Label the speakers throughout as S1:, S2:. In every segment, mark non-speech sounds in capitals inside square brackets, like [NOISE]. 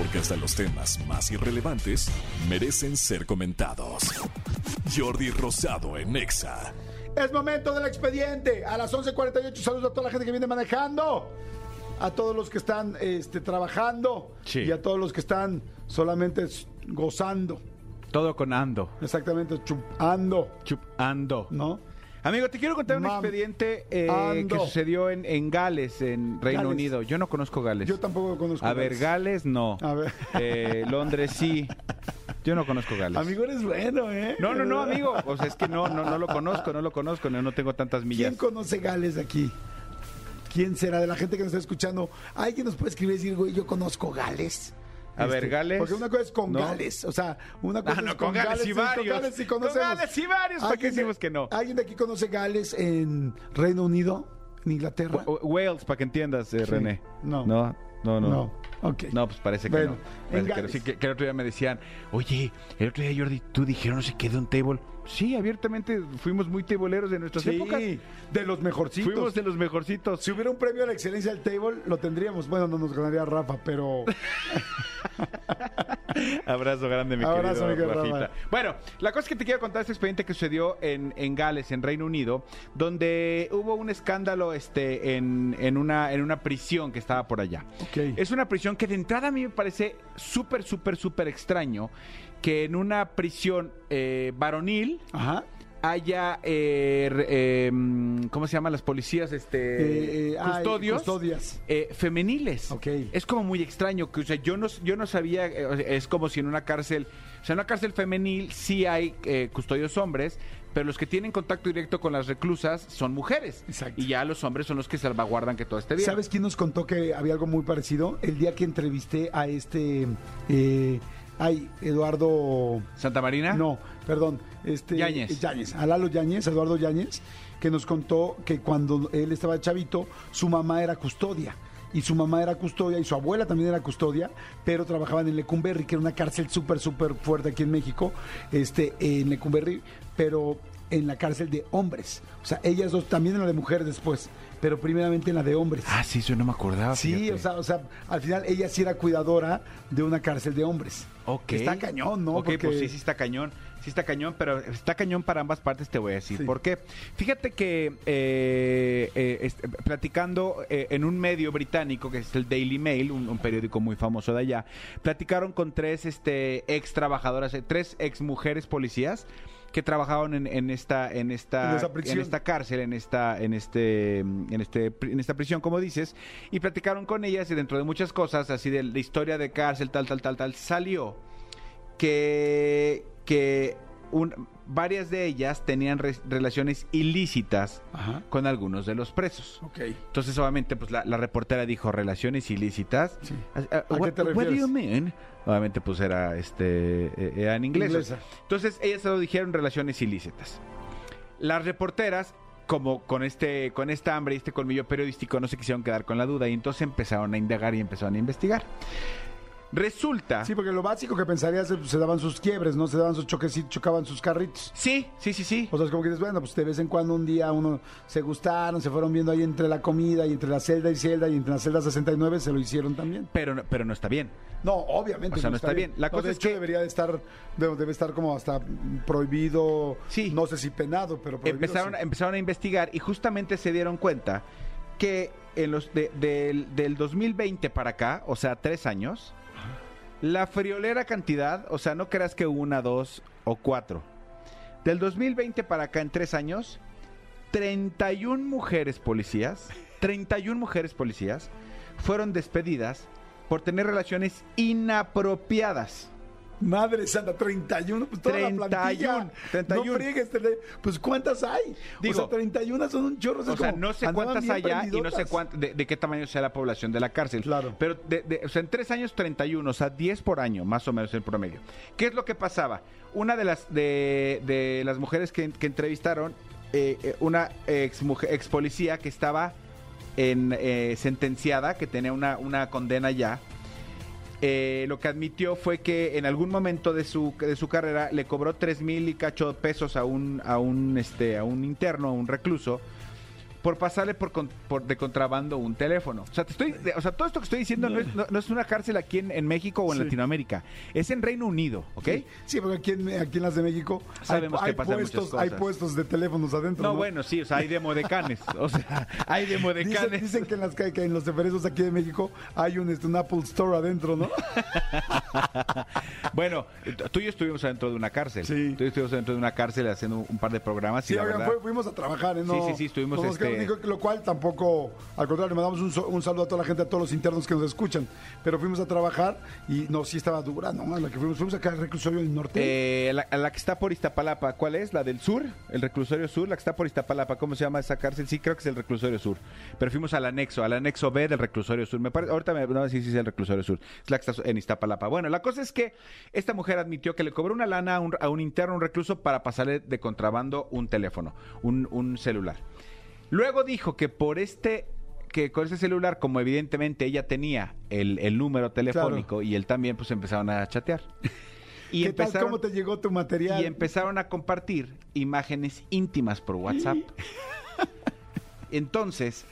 S1: Porque hasta los temas más irrelevantes merecen ser comentados. Jordi Rosado en Nexa.
S2: Es momento del expediente. A las 11.48 saludos a toda la gente que viene manejando. A todos los que están este, trabajando.
S3: Sí.
S2: Y a todos los que están solamente gozando.
S3: Todo con ando.
S2: Exactamente, chupando.
S3: Chup, ando.
S2: ¿No?
S3: Amigo, te quiero contar un
S2: Mam.
S3: expediente eh,
S2: Ando.
S3: que sucedió en, en Gales, en Reino
S2: Gales.
S3: Unido. Yo no conozco Gales.
S2: Yo tampoco conozco.
S3: A ver, Gales no.
S2: A ver.
S3: Eh, Londres sí. Yo no conozco Gales.
S2: Amigo, eres bueno, ¿eh?
S3: No, no, no, amigo. O sea, es que no, no, no lo conozco, no lo conozco, no, no tengo tantas millas.
S2: ¿Quién conoce Gales aquí? ¿Quién será de la gente que nos está escuchando? ¿Alguien nos puede escribir y decir, güey, yo conozco Gales? Este,
S3: A ver, Gales.
S2: Porque una cosa es con
S3: No.
S2: Gales. O sea, una cosa
S3: no,
S2: es
S3: con Gales y
S2: con
S3: varios.
S2: Gales sí
S3: Con
S2: conocemos.
S3: Gales y varios, ¿para qué
S2: ¿Alguien de-
S3: decimos que no?
S2: ¿Alguien de aquí conoce Gales en Reino Unido? ¿En Inglaterra?
S3: W- Wales, para que entiendas, eh,
S2: Sí.
S3: René.
S2: No.
S3: No, no, no.
S2: No. Ok.
S3: No, pues parece que
S2: Bueno,
S3: no. Parece que, no. Sí, que, que el otro día me decían, oye, el otro día Jordi, tú dijeron no sé qué de un table. Sí, abiertamente fuimos muy tableeros de nuestras
S2: Sí,
S3: épocas.
S2: de los mejorcitos.
S3: Fuimos de los mejorcitos.
S2: Si hubiera un premio a la excelencia del table, lo tendríamos. Bueno, no nos ganaría Rafa, pero... [LAUGHS]
S3: Abrazo grande, mi
S2: Abrazo,
S3: querido Rafita. Bueno, la cosa es que te quiero contar este expediente que sucedió en, en Gales, en Reino Unido, donde hubo un escándalo este, en, en, una, en una prisión que estaba por allá.
S2: Ok.
S3: Es una prisión que de entrada a mí me parece súper, súper, súper extraño que en una prisión eh, varonil
S2: Ajá.
S3: Haya, eh, eh, ¿cómo se llaman las policías? Este,
S2: Eh, eh,
S3: custodios.
S2: custodias.
S3: eh, femeniles.
S2: Ok.
S3: Es como muy extraño, que o sea, yo no, yo no sabía, es como si en una cárcel, o sea, en una cárcel femenil sí hay eh, custodios hombres, pero los que tienen contacto directo con las reclusas son mujeres.
S2: Exacto.
S3: Y ya los hombres son los que salvaguardan que todo esté bien.
S2: ¿Sabes quién nos contó que había algo muy parecido? El día que entrevisté a este... Eh, ay, Eduardo...
S3: Santa Marina.
S2: No, perdón. Este,
S3: Yáñez.
S2: Yáñez. A Lalo Yáñez, Eduardo Yáñez, que nos contó que cuando él estaba chavito, su mamá era custodia. Y su mamá era custodia y su abuela también era custodia, pero trabajaban en Lecumberri, que era una cárcel súper, súper fuerte aquí en México, este, en Lecumberri, pero en la cárcel de hombres. O sea, ellas dos, también en la de mujeres después, pero primeramente en la de hombres.
S3: Ah, sí, eso no me acordaba.
S2: Sí, o sea, o sea, al final ella sí era cuidadora de una cárcel de hombres.
S3: Ok.
S2: Está cañón, ¿no?
S3: Ok,
S2: Porque-
S3: pues sí, sí está cañón. Sí está cañón, pero está cañón para ambas partes, te voy a decir.
S2: Sí.
S3: ¿Por qué? Fíjate que eh, eh, este, platicando eh, en un medio británico, que es el Daily Mail, un, un periódico muy famoso de allá, platicaron con tres este, ex trabajadoras, tres ex mujeres policías que trabajaban en, en esta en esta
S2: En
S3: esta cárcel en esta en este en este en esta prisión como dices y platicaron con ellas y dentro de muchas cosas así de la historia de cárcel tal tal tal tal salió que, que un- varias de ellas tenían re- relaciones ilícitas
S2: Ajá.
S3: con algunos de los presos. Entonces, obviamente, pues la, la reportera dijo relaciones ilícitas.
S2: Sí.
S3: Ah, ah,
S2: ¿A qué
S3: what-
S2: te
S3: what do
S2: refieres?
S3: you mean? Obviamente, pues era este eh, era en inglés.
S2: Inglesa.
S3: Entonces, ellas se lo dijeron relaciones ilícitas. Las reporteras, como con este, con esta hambre y este colmillo periodístico, no se quisieron quedar con la duda y entonces empezaron a indagar y empezaron a investigar. Resulta.
S2: Sí, porque lo básico que pensarías es pues, se daban sus quiebres, ¿no? Se daban sus choquecitos, chocaban sus carritos.
S3: Sí, sí, sí, sí.
S2: O sea, es como que dices, bueno, pues de vez en cuando un día uno se gustaron, se fueron viendo ahí entre la comida y entre la celda y celda y entre la celda 69 se lo hicieron también.
S3: Pero, no- pero no está bien.
S2: No, obviamente.
S3: O sea, no está bien. La
S2: No,
S3: cosa
S2: de
S3: es
S2: hecho,
S3: que-
S2: debería de estar, debe, estar como hasta prohibido.
S3: Sí.
S2: No sé si penado, pero prohibido.
S3: Empezaron,
S2: sí.
S3: empezaron a investigar y justamente se dieron cuenta que en los de- del, del 2020 para acá, o sea, tres años, la friolera cantidad, o sea, no creas que una, dos o cuatro. Del 2020 para acá, en tres años, 31 mujeres policías, 31 mujeres policías fueron despedidas por tener relaciones inapropiadas
S2: Madre santa, 31, pues toda
S3: 31,
S2: la plantilla.
S3: 31.
S2: No friegues, pues ¿cuántas hay?
S3: Digo,
S2: o sea, 31 son un chorro.
S3: O sea, no sé cuántas allá y no sé cuánto, de, de qué tamaño sea la población de la cárcel.
S2: Claro.
S3: Pero, de, de- o sea, en tres años, 31, o sea, 10 por año, más o menos en promedio. ¿Qué es lo que pasaba? Una de las, de, de las mujeres que, que entrevistaron, eh, eh, una ex, mujer, ex policía que estaba en, eh, sentenciada, que tenía una, una condena ya, eh, lo que admitió fue que en algún momento de su, de su carrera le cobró tres mil y cacho pesos a un, a un, este, a un interno, a un recluso, por pasarle por, con- por de contrabando un teléfono. O sea, te estoy, o sea, todo esto que estoy diciendo no es, no- no es una cárcel aquí en, en México o en
S2: Sí.
S3: Latinoamérica, es en Reino Unido, ¿ok?
S2: Sí, sí, porque aquí en, aquí en las de México hay,
S3: Sabemos que
S2: hay
S3: pasan muchas
S2: puestos, hay puestos de teléfonos adentro.
S3: No,
S2: No,
S3: bueno, sí, o sea, hay de modecanes. O sea, hay de [LAUGHS]
S2: Dicen,
S3: modecanes.
S2: dicen que, en las, que en los ceferezos aquí de México hay un, este, un Apple Store adentro, ¿no? [LAUGHS]
S3: Bueno, tú y yo estuvimos adentro de una cárcel.
S2: Sí.
S3: Tú y yo estuvimos dentro de una cárcel haciendo un par de programas.
S2: Sí,
S3: y la
S2: oigan,
S3: verdad,
S2: fuimos a trabajar, ¿eh? No,
S3: Sí, sí, sí, estuvimos, este-
S2: lo cual tampoco, al contrario, mandamos un, saludo a toda la gente, a todos los internos que nos escuchan. Pero fuimos a trabajar y no, sí estaba dura, ¿no? La que fuimos, fuimos acá al reclusorio del norte.
S3: Eh, la, la que está por Iztapalapa, ¿cuál es? ¿La del sur? ¿El reclusorio sur? La que está por Iztapalapa, ¿cómo se llama esa cárcel? Sí, creo que es el reclusorio sur. Pero fuimos al anexo, al anexo B del reclusorio sur. Me parece, ahorita me no, sí, sí, es el reclusorio sur. Es la que está en Iztapalapa. Bueno, la cosa es que esta mujer admitió que le cobró una lana a un, a un interno, un recluso, para pasarle de contrabando un teléfono, un, un celular. Luego dijo que por este que con ese celular, como evidentemente ella tenía el, el número telefónico y él también, pues empezaron a chatear. [LAUGHS] Y
S2: ¿Qué tal?
S3: empezaron,
S2: ¿Cómo te llegó tu material?
S3: y empezaron a compartir imágenes íntimas por WhatsApp. [LAUGHS] Entonces,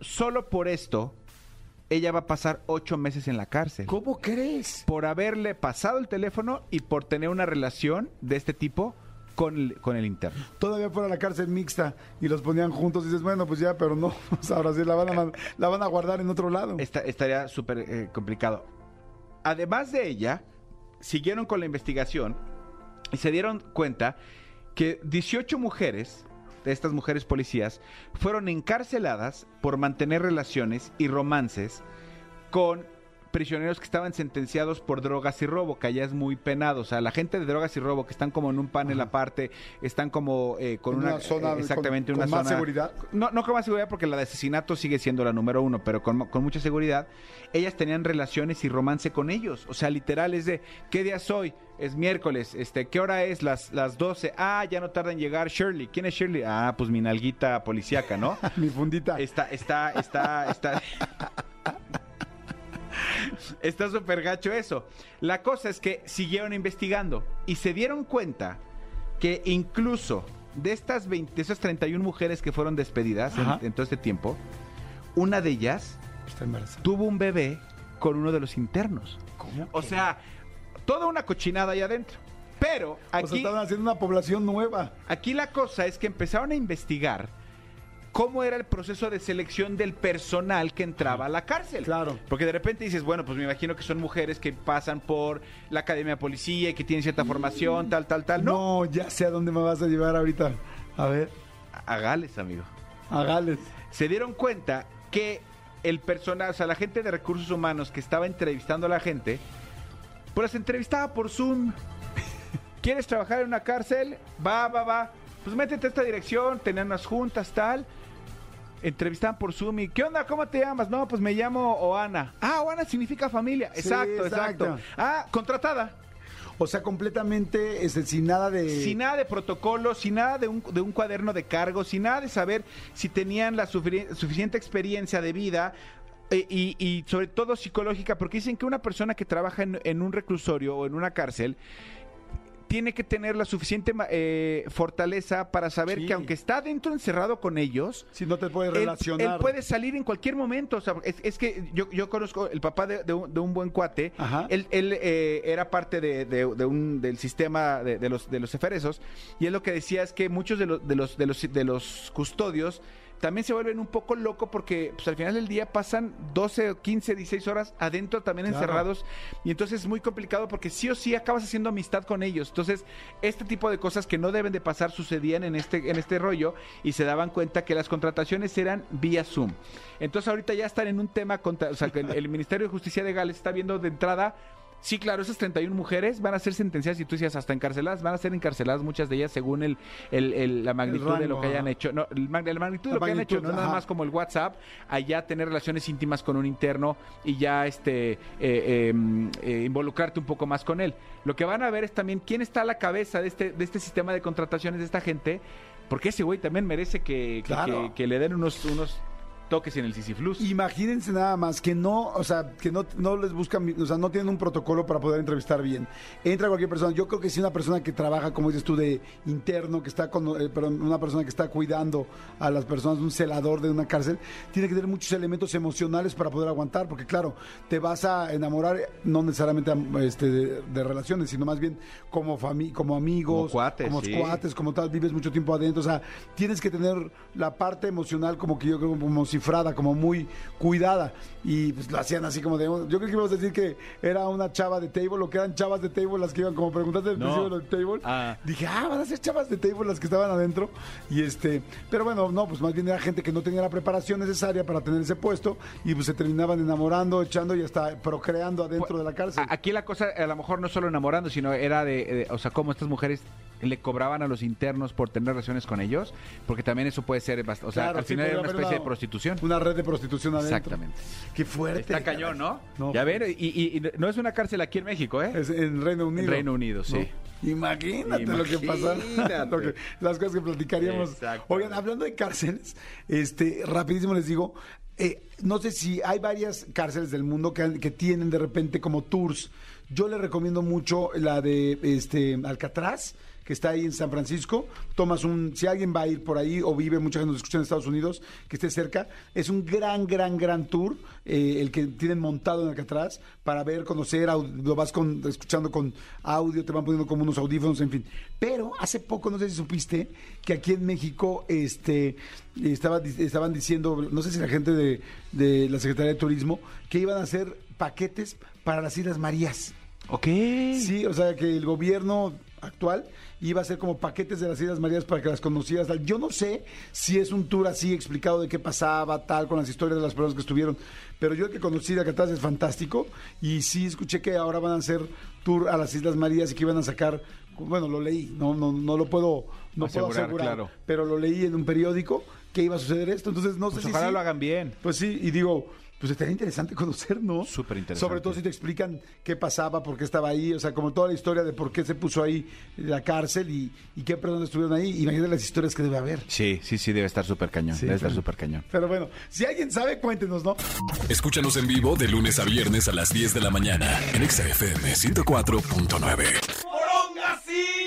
S3: solo por esto, ella va a pasar ocho meses en la cárcel.
S2: ¿Cómo crees?
S3: Por haberle pasado el teléfono y por tener una relación de este tipo con el, con el interno.
S2: Todavía fuera la cárcel mixta y los ponían juntos y dices, bueno, pues ya, pero no, [LAUGHS] pues ahora sí la van a, la van a guardar en otro lado.
S3: Esta- estaría súper eh, complicado. Además de ella, siguieron con la investigación y se dieron cuenta que 18 mujeres, de estas mujeres policías, fueron encarceladas por mantener relaciones y romances con prisioneros que estaban sentenciados por drogas y robo, que allá es muy penado. O sea, la gente de drogas y robo que están como en un panel aparte, están como eh, con una,
S2: una zona
S3: eh, exactamente
S2: con-
S3: una
S2: con más
S3: zona-
S2: seguridad.
S3: no, no con más seguridad porque la de asesinato sigue siendo la número uno, pero con, con mucha seguridad. Ellas tenían relaciones y romance con ellos. O sea, literal es de, ¿qué día es hoy? Es miércoles. Este, ¿Qué hora es? Las, las 12. Ah, ya no tarda en llegar Shirley. ¿Quién es Shirley? Ah, pues mi nalguita policíaca, ¿no? [LAUGHS]
S2: Mi fundita.
S3: Está, está, está, está. Está súper gacho eso. La cosa es que siguieron investigando y se dieron cuenta que incluso de estas 20, de esas 31 mujeres que fueron despedidas en, en todo este tiempo, una de ellas
S2: Está
S3: tuvo un bebé con uno de los internos.
S2: ¿Cómo?
S3: O sea, toda una cochinada ahí adentro. Pero
S2: O sea,
S3: aquí,
S2: estaban haciendo una población nueva.
S3: Aquí la cosa es que empezaron a investigar cómo era el proceso de selección del personal que entraba a la cárcel.
S2: Claro.
S3: Porque de repente dices, bueno, pues me imagino que son mujeres que pasan por la academia de policía y que tienen cierta formación, tal, tal, tal. No,
S2: No, ya sé a dónde me vas a llevar ahorita. A ver,
S3: a Gales, amigo.
S2: a Gales.
S3: Se dieron cuenta que el personal, o sea, la gente de recursos humanos que estaba entrevistando a la gente, pues las entrevistaba por Zoom. [LAUGHS] ¿Quieres trabajar en una cárcel? Va, va, va. Pues métete a esta dirección, tenían unas juntas, tal. Entrevistaban por Zoom y ¿qué onda? ¿Cómo te llamas? No, pues me llamo Oana. Ah, Oana significa familia.
S2: Sí,
S3: exacto, exacto,
S2: exacto.
S3: Ah, contratada.
S2: O sea, completamente este, sin nada de.
S3: Sin nada de protocolo, sin nada de un, de un cuaderno de cargo, sin nada de saber si tenían la suficiente experiencia de vida. eh, y, y sobre todo psicológica, porque dicen que una persona que trabaja en, en un reclusorio o en una cárcel tiene que tener la suficiente eh, fortaleza para saber
S2: Sí.
S3: que aunque está dentro encerrado con ellos,
S2: Si no te puedes
S3: él,
S2: relacionar.
S3: él puede salir en cualquier momento. O sea, es, es que yo, yo conozco el papá de, de un, de un buen cuate.
S2: Ajá.
S3: Él, él, eh, era parte de, un, del sistema de, de los, de los eferesos. Y él lo que decía es que muchos de los, de los, de los, de los custodios también se vuelven un poco locos porque pues, al final del día pasan 12, 15, 16 horas adentro también
S2: Claro.
S3: encerrados. Y entonces es muy complicado porque sí o sí acabas haciendo amistad con ellos. Entonces, este tipo de cosas que no deben de pasar sucedían en este, en este rollo y se daban cuenta que las contrataciones eran vía Zoom. Entonces ahorita ya están en un tema contra, o sea, que el, el Ministerio de Justicia de Gales está viendo de entrada Sí, claro, esas 31 mujeres van a ser sentenciadas, y tú decías, hasta encarceladas, van a ser encarceladas muchas de ellas según el, el- el- la magnitud de lo que hayan
S2: ajá.
S3: hecho. No, la magnitud de
S2: La
S3: lo que hayan hecho, no nada
S2: ajá.
S3: más como el WhatsApp, allá tener relaciones íntimas con un interno y ya este eh, eh, mm, eh, involucrarte un poco más con él. Lo que van a ver es también quién está a la cabeza de este, de este sistema de contrataciones de esta gente, porque ese güey también merece que, que-
S2: Claro.
S3: que- que le den unos, unos toques en el Sisiflus.
S2: Imagínense nada más que no, o sea, que no, no les buscan, o sea, no tienen un protocolo para poder entrevistar bien. Entra cualquier persona. Yo creo que si una persona que trabaja, como dices tú, de interno, que está con, eh, perdón, una persona que está cuidando a las personas, un celador de una cárcel, tiene que tener muchos elementos emocionales para poder aguantar, porque claro, te vas a enamorar no necesariamente este, de, de relaciones, sino más bien como fami como amigos,
S3: Como cuates,
S2: como
S3: sí.
S2: cuates, como tal, vives mucho tiempo adentro, o sea, tienes que tener la parte emocional como que yo creo como cifrada, como muy cuidada y pues lo hacían así como de, yo creo que ibas a decir que era una chava de table o que eran chavas de table las que iban como preguntaste al
S3: No.
S2: principio de los table,
S3: Ah.
S2: dije, ah, van a ser chavas de table las que estaban adentro y este, pero bueno, no, pues más bien era gente que no tenía la preparación necesaria para tener ese puesto y pues se terminaban enamorando, echando y hasta procreando adentro de la cárcel.
S3: Aquí la cosa, a lo mejor no solo enamorando, sino era de, de- o sea, cómo estas mujeres le cobraban a los internos por tener relaciones con ellos, porque también eso puede ser, bast- o sea,
S2: Claro,
S3: al
S2: sí,
S3: final era
S2: podría
S3: una
S2: haber
S3: especie
S2: una-
S3: de prostitución.
S2: Una red de prostitución adentro.
S3: Exactamente.
S2: Qué fuerte.
S3: Está cañón, ¿no?
S2: No.
S3: Ya ver, y, y- y no es una cárcel aquí en México, ¿eh?
S2: Es en Reino Unido.
S3: En Reino Unido, sí.
S2: ¿No? Imagínate, lo que pasa.
S3: Imagínate. [LAUGHS]
S2: lo que- las cosas que platicaríamos.
S3: Exacto.
S2: Oigan, hablando de cárceles, este, rapidísimo les digo, eh, no sé si hay varias cárceles del mundo que, han- que tienen de repente como tours. Yo les recomiendo mucho la de este Alcatraz que está ahí en San Francisco. Tomas un, si alguien va a ir por ahí o vive, mucha gente nos escucha en Estados Unidos, que esté cerca, es un gran, gran, gran tour, eh, el que tienen montado en Alcatraz, para ver, conocer, lo vas con, escuchando con audio, te van poniendo como unos audífonos, en fin. Pero hace poco, no sé si supiste, que aquí en México, este, estaba, estaban diciendo, no sé si la gente de, de la Secretaría de Turismo, que iban a hacer paquetes para las Islas Marías.
S3: Ok.
S2: Sí, o sea que el gobierno actual iba a hacer como paquetes de las Islas Marías para que las conocieras. Yo no sé si es un tour así explicado de qué pasaba, tal, con las historias de las personas que estuvieron, pero yo el que conocí de Alcatraz es fantástico y sí escuché que ahora van a hacer tour a las Islas Marías y que iban a sacar, bueno, lo leí, no, no, no lo puedo, no puedo
S3: Asegurar,
S2: asegurar,
S3: claro.
S2: pero lo leí en un periódico que iba a suceder esto, entonces no
S3: Pues
S2: sé si
S3: ojalá lo hagan bien.
S2: Pues sí, y digo, pues estaría interesante [LAUGHS] conocer, ¿no?
S3: Súper interesante.
S2: Sobre todo si te explican qué pasaba, por qué estaba ahí, o sea, como toda la historia de por qué se puso ahí la cárcel y, y qué personas estuvieron ahí. Imagínate las historias que debe haber.
S3: Sí, sí, sí, debe estar súper cañón.
S2: Sí,
S3: debe estar
S2: pero-
S3: súper cañón.
S2: Pero bueno, si alguien sabe, cuéntenos, ¿no?
S1: Escúchanos en vivo de lunes a viernes a las 10 de la mañana en Exa FM 104.9.